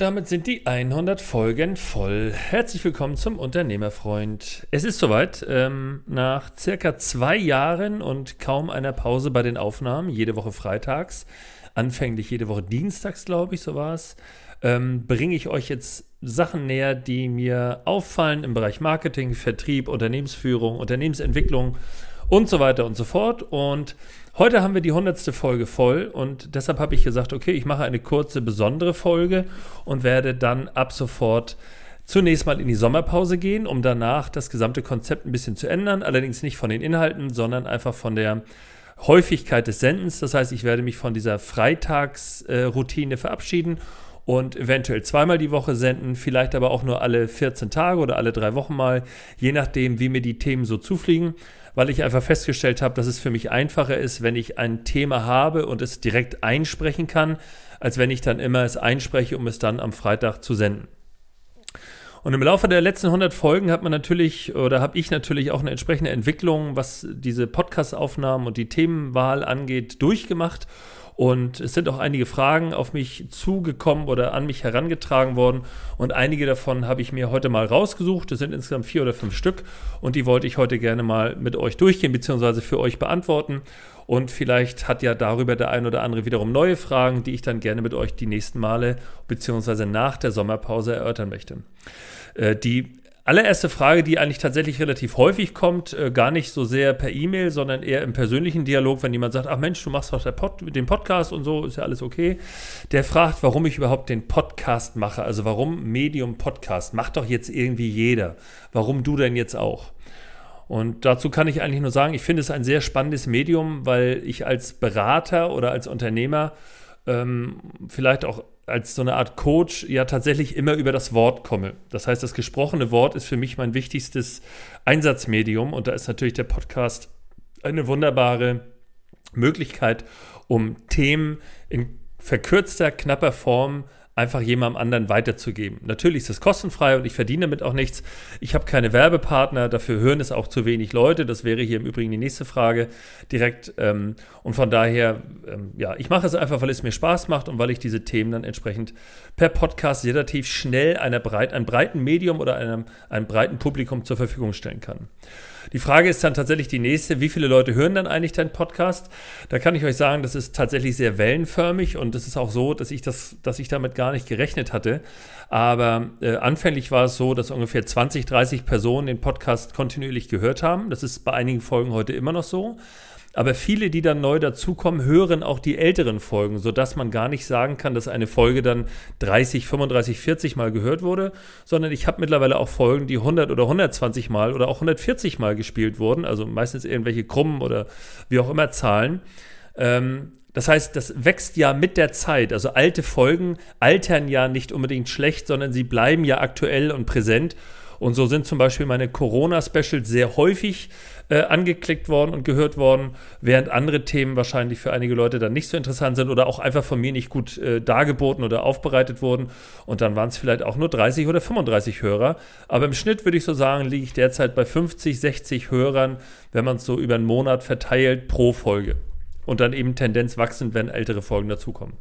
Damit sind die 100 Folgen voll. Herzlich willkommen zum Unternehmerfreund. Es ist soweit. Ähm, nach circa zwei Jahren und kaum einer Pause bei den Aufnahmen, jede Woche freitags, anfänglich jede Woche dienstags, glaube ich, so war es, ähm, bringe ich euch jetzt Sachen näher, die mir auffallen im Bereich Marketing, Vertrieb, Unternehmensführung, Unternehmensentwicklung und so weiter und so fort. Und Heute haben wir die hundertste Folge voll und deshalb habe ich gesagt, okay, ich mache eine kurze, besondere Folge und werde dann ab sofort zunächst mal in die Sommerpause gehen, um danach das gesamte Konzept ein bisschen zu ändern. Allerdings nicht von den Inhalten, sondern einfach von der Häufigkeit des Sendens. Das heißt, ich werde mich von dieser Freitagsroutine verabschieden und eventuell zweimal die Woche senden, vielleicht aber auch nur alle 14 Tage oder alle drei Wochen mal, je nachdem, wie mir die Themen so zufliegen weil ich einfach festgestellt habe, dass es für mich einfacher ist, wenn ich ein Thema habe und es direkt einsprechen kann, als wenn ich dann immer es einspreche, um es dann am Freitag zu senden. Und im Laufe der letzten 100 Folgen hat man natürlich oder habe ich natürlich auch eine entsprechende Entwicklung, was diese Podcast-Aufnahmen und die Themenwahl angeht, durchgemacht. Und es sind auch einige Fragen auf mich zugekommen oder an mich herangetragen worden. Und einige davon habe ich mir heute mal rausgesucht. Es sind insgesamt vier oder fünf Stück. Und die wollte ich heute gerne mal mit euch durchgehen, beziehungsweise für euch beantworten. Und vielleicht hat ja darüber der ein oder andere wiederum neue Fragen, die ich dann gerne mit euch die nächsten Male, beziehungsweise nach der Sommerpause erörtern möchte. Äh, die allererste Frage, die eigentlich tatsächlich relativ häufig kommt, äh, gar nicht so sehr per E-Mail, sondern eher im persönlichen Dialog, wenn jemand sagt, ach Mensch, du machst doch Pod, den Podcast und so, ist ja alles okay. Der fragt, warum ich überhaupt den Podcast mache. Also warum Medium Podcast? Macht doch jetzt irgendwie jeder. Warum du denn jetzt auch? Und dazu kann ich eigentlich nur sagen, ich finde es ein sehr spannendes Medium, weil ich als Berater oder als Unternehmer ähm, vielleicht auch als so eine Art Coach ja tatsächlich immer über das Wort komme. Das heißt, das gesprochene Wort ist für mich mein wichtigstes Einsatzmedium und da ist natürlich der Podcast eine wunderbare Möglichkeit, um Themen in verkürzter, knapper Form einfach jemandem anderen weiterzugeben. Natürlich ist es kostenfrei und ich verdiene damit auch nichts. Ich habe keine Werbepartner, dafür hören es auch zu wenig Leute. Das wäre hier im Übrigen die nächste Frage direkt. Ähm, und von daher, ähm, ja, ich mache es einfach, weil es mir Spaß macht und weil ich diese Themen dann entsprechend per Podcast relativ schnell einer breit, einem breiten Medium oder einem, einem breiten Publikum zur Verfügung stellen kann. Die Frage ist dann tatsächlich die nächste, wie viele Leute hören dann eigentlich deinen Podcast? Da kann ich euch sagen, das ist tatsächlich sehr wellenförmig und es ist auch so, dass ich das, dass ich damit gar nicht gerechnet hatte. Aber äh, anfänglich war es so, dass ungefähr 20, 30 Personen den Podcast kontinuierlich gehört haben. Das ist bei einigen Folgen heute immer noch so. Aber viele, die dann neu dazukommen, hören auch die älteren Folgen, sodass man gar nicht sagen kann, dass eine Folge dann 30, 35, 40 Mal gehört wurde, sondern ich habe mittlerweile auch Folgen, die 100 oder 120 Mal oder auch 140 Mal gespielt wurden, also meistens irgendwelche krummen oder wie auch immer Zahlen. Ähm, das heißt, das wächst ja mit der Zeit. Also alte Folgen altern ja nicht unbedingt schlecht, sondern sie bleiben ja aktuell und präsent. Und so sind zum Beispiel meine Corona-Specials sehr häufig äh, angeklickt worden und gehört worden, während andere Themen wahrscheinlich für einige Leute dann nicht so interessant sind oder auch einfach von mir nicht gut äh, dargeboten oder aufbereitet wurden. Und dann waren es vielleicht auch nur 30 oder 35 Hörer. Aber im Schnitt würde ich so sagen, liege ich derzeit bei 50, 60 Hörern, wenn man es so über einen Monat verteilt pro Folge. Und dann eben Tendenz wachsend, wenn ältere Folgen dazukommen.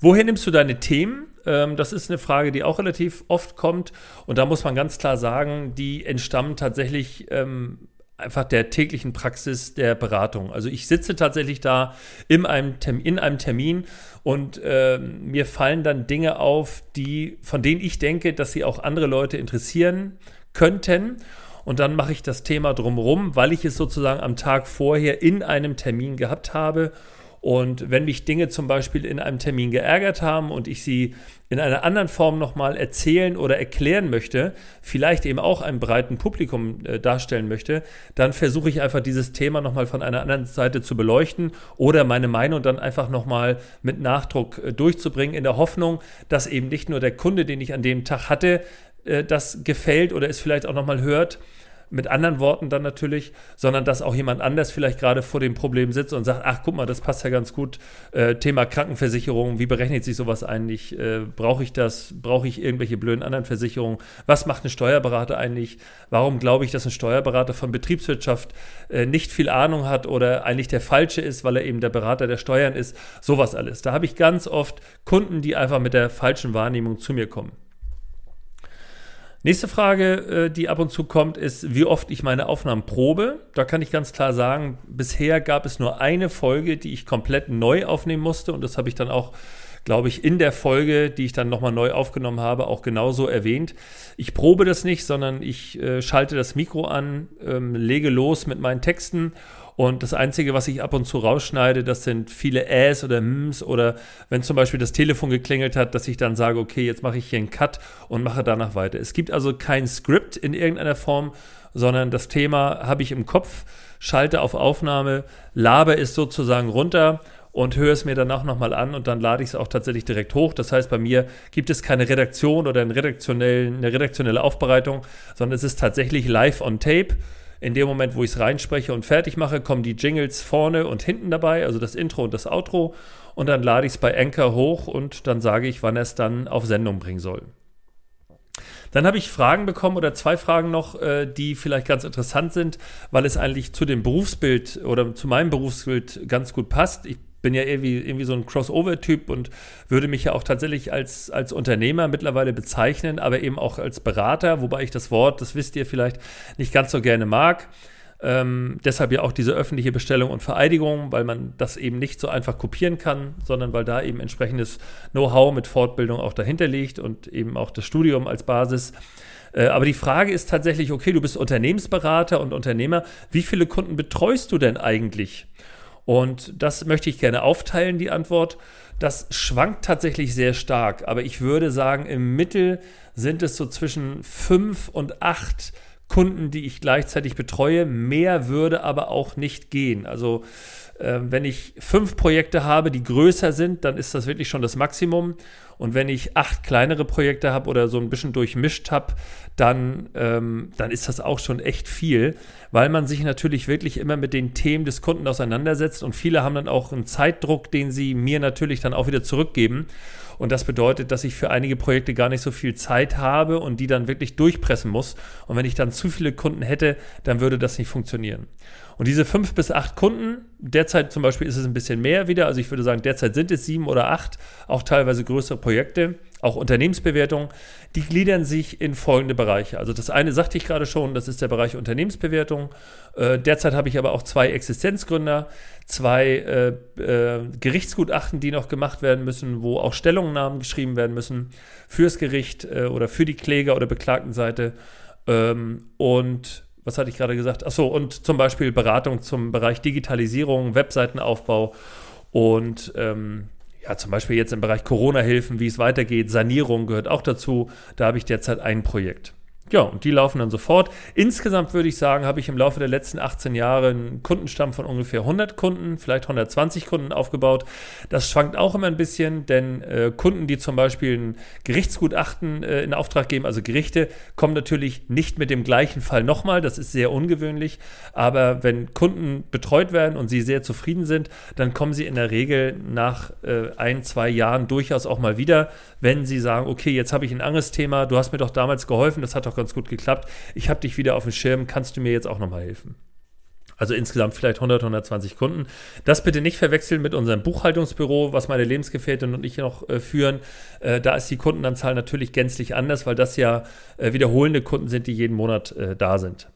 Woher nimmst du deine Themen? Ähm, das ist eine Frage, die auch relativ oft kommt. Und da muss man ganz klar sagen, die entstammen tatsächlich ähm, einfach der täglichen Praxis der Beratung. Also ich sitze tatsächlich da in einem, Termin, in einem Termin und äh, mir fallen dann Dinge auf, die, von denen ich denke, dass sie auch andere Leute interessieren könnten. Und dann mache ich das Thema drumherum, weil ich es sozusagen am Tag vorher in einem Termin gehabt habe. Und wenn mich Dinge zum Beispiel in einem Termin geärgert haben und ich sie in einer anderen Form nochmal erzählen oder erklären möchte, vielleicht eben auch einem breiten Publikum äh, darstellen möchte, dann versuche ich einfach dieses Thema nochmal von einer anderen Seite zu beleuchten oder meine Meinung dann einfach nochmal mit Nachdruck äh, durchzubringen, in der Hoffnung, dass eben nicht nur der Kunde, den ich an dem Tag hatte, äh, das gefällt oder es vielleicht auch nochmal hört, mit anderen Worten dann natürlich, sondern dass auch jemand anders vielleicht gerade vor dem Problem sitzt und sagt, ach guck mal, das passt ja ganz gut. Äh, Thema Krankenversicherung, wie berechnet sich sowas eigentlich? Äh, Brauche ich das? Brauche ich irgendwelche blöden anderen Versicherungen? Was macht ein Steuerberater eigentlich? Warum glaube ich, dass ein Steuerberater von Betriebswirtschaft äh, nicht viel Ahnung hat oder eigentlich der falsche ist, weil er eben der Berater der Steuern ist? Sowas alles. Da habe ich ganz oft Kunden, die einfach mit der falschen Wahrnehmung zu mir kommen. Nächste Frage, äh, die ab und zu kommt, ist, wie oft ich meine Aufnahmen probe. Da kann ich ganz klar sagen, bisher gab es nur eine Folge, die ich komplett neu aufnehmen musste und das habe ich dann auch glaube ich, in der Folge, die ich dann nochmal neu aufgenommen habe, auch genauso erwähnt. Ich probe das nicht, sondern ich äh, schalte das Mikro an, ähm, lege los mit meinen Texten und das Einzige, was ich ab und zu rausschneide, das sind viele Äs oder Ms oder wenn zum Beispiel das Telefon geklingelt hat, dass ich dann sage, okay, jetzt mache ich hier einen Cut und mache danach weiter. Es gibt also kein Skript in irgendeiner Form, sondern das Thema habe ich im Kopf, schalte auf Aufnahme, labe es sozusagen runter und höre es mir danach nochmal an und dann lade ich es auch tatsächlich direkt hoch. Das heißt, bei mir gibt es keine Redaktion oder eine redaktionelle Aufbereitung, sondern es ist tatsächlich live on tape in dem Moment, wo ich es reinspreche und fertig mache, kommen die Jingles vorne und hinten dabei, also das Intro und das Outro. Und dann lade ich es bei Anchor hoch und dann sage ich, wann er es dann auf Sendung bringen soll. Dann habe ich Fragen bekommen oder zwei Fragen noch, äh, die vielleicht ganz interessant sind, weil es eigentlich zu dem Berufsbild oder zu meinem Berufsbild ganz gut passt. Ich bin ja irgendwie, irgendwie so ein Crossover-Typ und würde mich ja auch tatsächlich als, als Unternehmer mittlerweile bezeichnen, aber eben auch als Berater, wobei ich das Wort, das wisst ihr vielleicht, nicht ganz so gerne mag. Ähm, deshalb ja auch diese öffentliche Bestellung und Vereidigung, weil man das eben nicht so einfach kopieren kann, sondern weil da eben entsprechendes Know-how mit Fortbildung auch dahinter liegt und eben auch das Studium als Basis. Äh, aber die Frage ist tatsächlich, okay, du bist Unternehmensberater und Unternehmer, wie viele Kunden betreust du denn eigentlich? Und das möchte ich gerne aufteilen, die Antwort. Das schwankt tatsächlich sehr stark, aber ich würde sagen, im Mittel sind es so zwischen fünf und acht Kunden, die ich gleichzeitig betreue. Mehr würde aber auch nicht gehen. Also äh, wenn ich fünf Projekte habe, die größer sind, dann ist das wirklich schon das Maximum. Und wenn ich acht kleinere Projekte habe oder so ein bisschen durchmischt habe, dann, ähm, dann ist das auch schon echt viel, weil man sich natürlich wirklich immer mit den Themen des Kunden auseinandersetzt und viele haben dann auch einen Zeitdruck, den sie mir natürlich dann auch wieder zurückgeben. Und das bedeutet, dass ich für einige Projekte gar nicht so viel Zeit habe und die dann wirklich durchpressen muss. Und wenn ich dann zu viele Kunden hätte, dann würde das nicht funktionieren. Und diese fünf bis acht Kunden, derzeit zum Beispiel ist es ein bisschen mehr wieder, also ich würde sagen, derzeit sind es sieben oder acht, auch teilweise größere Projekte, auch Unternehmensbewertung, die gliedern sich in folgende Bereiche. Also das eine sagte ich gerade schon, das ist der Bereich Unternehmensbewertung. Äh, derzeit habe ich aber auch zwei Existenzgründer, zwei äh, äh, Gerichtsgutachten, die noch gemacht werden müssen, wo auch Stellungnahmen geschrieben werden müssen fürs Gericht äh, oder für die Kläger- oder Beklagtenseite. Ähm, und was hatte ich gerade gesagt? Achso, und zum Beispiel Beratung zum Bereich Digitalisierung, Webseitenaufbau und ähm, ja, zum Beispiel jetzt im Bereich Corona-Hilfen, wie es weitergeht, Sanierung gehört auch dazu. Da habe ich derzeit ein Projekt. Ja, und die laufen dann sofort. Insgesamt würde ich sagen, habe ich im Laufe der letzten 18 Jahre einen Kundenstamm von ungefähr 100 Kunden, vielleicht 120 Kunden aufgebaut. Das schwankt auch immer ein bisschen, denn äh, Kunden, die zum Beispiel ein Gerichtsgutachten äh, in Auftrag geben, also Gerichte, kommen natürlich nicht mit dem gleichen Fall nochmal. Das ist sehr ungewöhnlich. Aber wenn Kunden betreut werden und sie sehr zufrieden sind, dann kommen sie in der Regel nach äh, ein, zwei Jahren durchaus auch mal wieder, wenn sie sagen, okay, jetzt habe ich ein anderes Thema, du hast mir doch damals geholfen, das hat doch ganz gut geklappt. Ich habe dich wieder auf dem Schirm, kannst du mir jetzt auch nochmal helfen? Also insgesamt vielleicht 100, 120 Kunden. Das bitte nicht verwechseln mit unserem Buchhaltungsbüro, was meine Lebensgefährtin und ich noch äh, führen. Äh, da ist die Kundenanzahl natürlich gänzlich anders, weil das ja äh, wiederholende Kunden sind, die jeden Monat äh, da sind.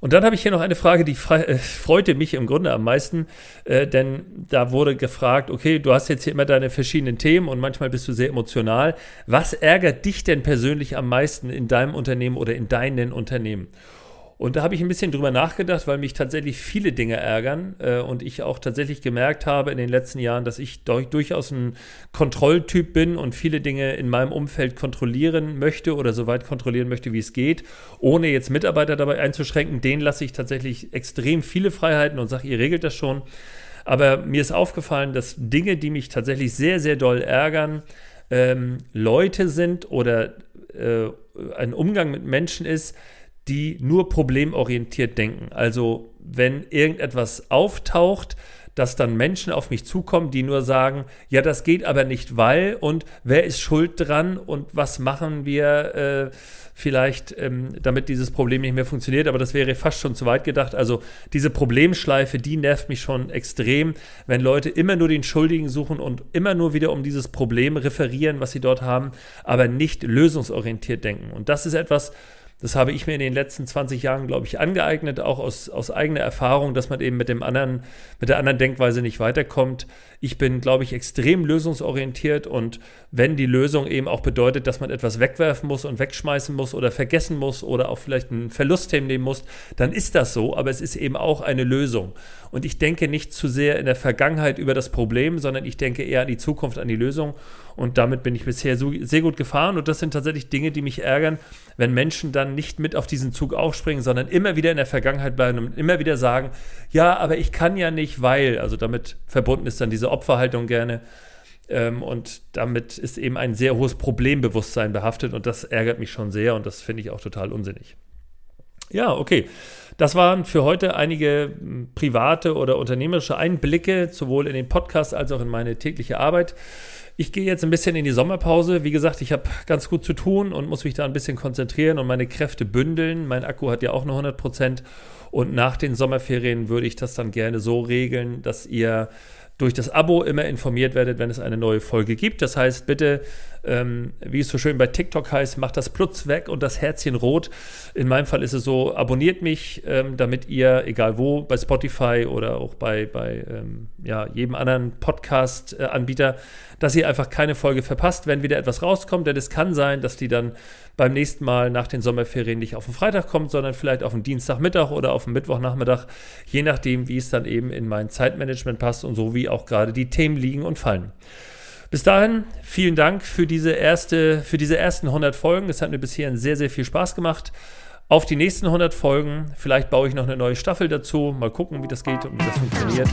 Und dann habe ich hier noch eine Frage, die äh, freute mich im Grunde am meisten, äh, denn da wurde gefragt, okay, du hast jetzt hier immer deine verschiedenen Themen und manchmal bist du sehr emotional. Was ärgert dich denn persönlich am meisten in deinem Unternehmen oder in deinen Unternehmen? Und da habe ich ein bisschen drüber nachgedacht, weil mich tatsächlich viele Dinge ärgern äh, und ich auch tatsächlich gemerkt habe in den letzten Jahren, dass ich durchaus ein Kontrolltyp bin und viele Dinge in meinem Umfeld kontrollieren möchte oder so weit kontrollieren möchte, wie es geht, ohne jetzt Mitarbeiter dabei einzuschränken. Denen lasse ich tatsächlich extrem viele Freiheiten und sage, ihr regelt das schon. Aber mir ist aufgefallen, dass Dinge, die mich tatsächlich sehr, sehr doll ärgern, ähm, Leute sind oder äh, ein Umgang mit Menschen ist, die nur problemorientiert denken. Also wenn irgendetwas auftaucht, dass dann Menschen auf mich zukommen, die nur sagen, ja, das geht aber nicht, weil und wer ist schuld dran und was machen wir äh, vielleicht, ähm, damit dieses Problem nicht mehr funktioniert. Aber das wäre fast schon zu weit gedacht. Also diese Problemschleife, die nervt mich schon extrem, wenn Leute immer nur den Schuldigen suchen und immer nur wieder um dieses Problem referieren, was sie dort haben, aber nicht lösungsorientiert denken. Und das ist etwas, das habe ich mir in den letzten 20 Jahren, glaube ich, angeeignet, auch aus, aus eigener Erfahrung, dass man eben mit dem anderen, mit der anderen Denkweise nicht weiterkommt. Ich bin, glaube ich, extrem lösungsorientiert und wenn die Lösung eben auch bedeutet, dass man etwas wegwerfen muss und wegschmeißen muss oder vergessen muss oder auch vielleicht einen Verlust hinnehmen muss, dann ist das so, aber es ist eben auch eine Lösung. Und ich denke nicht zu sehr in der Vergangenheit über das Problem, sondern ich denke eher an die Zukunft, an die Lösung. Und damit bin ich bisher so, sehr gut gefahren. Und das sind tatsächlich Dinge, die mich ärgern, wenn Menschen dann nicht mit auf diesen Zug aufspringen, sondern immer wieder in der Vergangenheit bleiben und immer wieder sagen, ja, aber ich kann ja nicht, weil, also damit verbunden ist dann diese Opferhaltung gerne. Ähm, und damit ist eben ein sehr hohes Problembewusstsein behaftet und das ärgert mich schon sehr und das finde ich auch total unsinnig. Ja, okay. Das waren für heute einige hm, private oder unternehmerische Einblicke, sowohl in den Podcast als auch in meine tägliche Arbeit. Ich gehe jetzt ein bisschen in die Sommerpause. Wie gesagt, ich habe ganz gut zu tun und muss mich da ein bisschen konzentrieren und meine Kräfte bündeln. Mein Akku hat ja auch nur 100 Prozent. Und nach den Sommerferien würde ich das dann gerne so regeln, dass ihr durch das Abo immer informiert werdet, wenn es eine neue Folge gibt. Das heißt, bitte, ähm, wie es so schön bei TikTok heißt, macht das Plutz weg und das Herzchen rot. In meinem Fall ist es so, abonniert mich, ähm, damit ihr, egal wo, bei Spotify oder auch bei, bei ähm, ja, jedem anderen Podcast-Anbieter, dass ihr einfach keine Folge verpasst, wenn wieder etwas rauskommt. Denn es kann sein, dass die dann beim nächsten Mal nach den Sommerferien nicht auf den Freitag kommt, sondern vielleicht auf den Dienstagmittag oder auf den Mittwochnachmittag, je nachdem, wie es dann eben in mein Zeitmanagement passt und so wie auch gerade die Themen liegen und fallen. Bis dahin, vielen Dank für diese, erste, für diese ersten 100 Folgen. Es hat mir bisher sehr, sehr viel Spaß gemacht. Auf die nächsten 100 Folgen. Vielleicht baue ich noch eine neue Staffel dazu. Mal gucken, wie das geht und wie das funktioniert.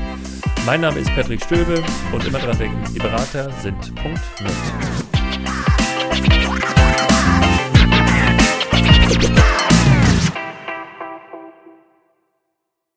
Mein Name ist Patrick Stöbe und immer dran denken, die Berater sind Punkt. Net.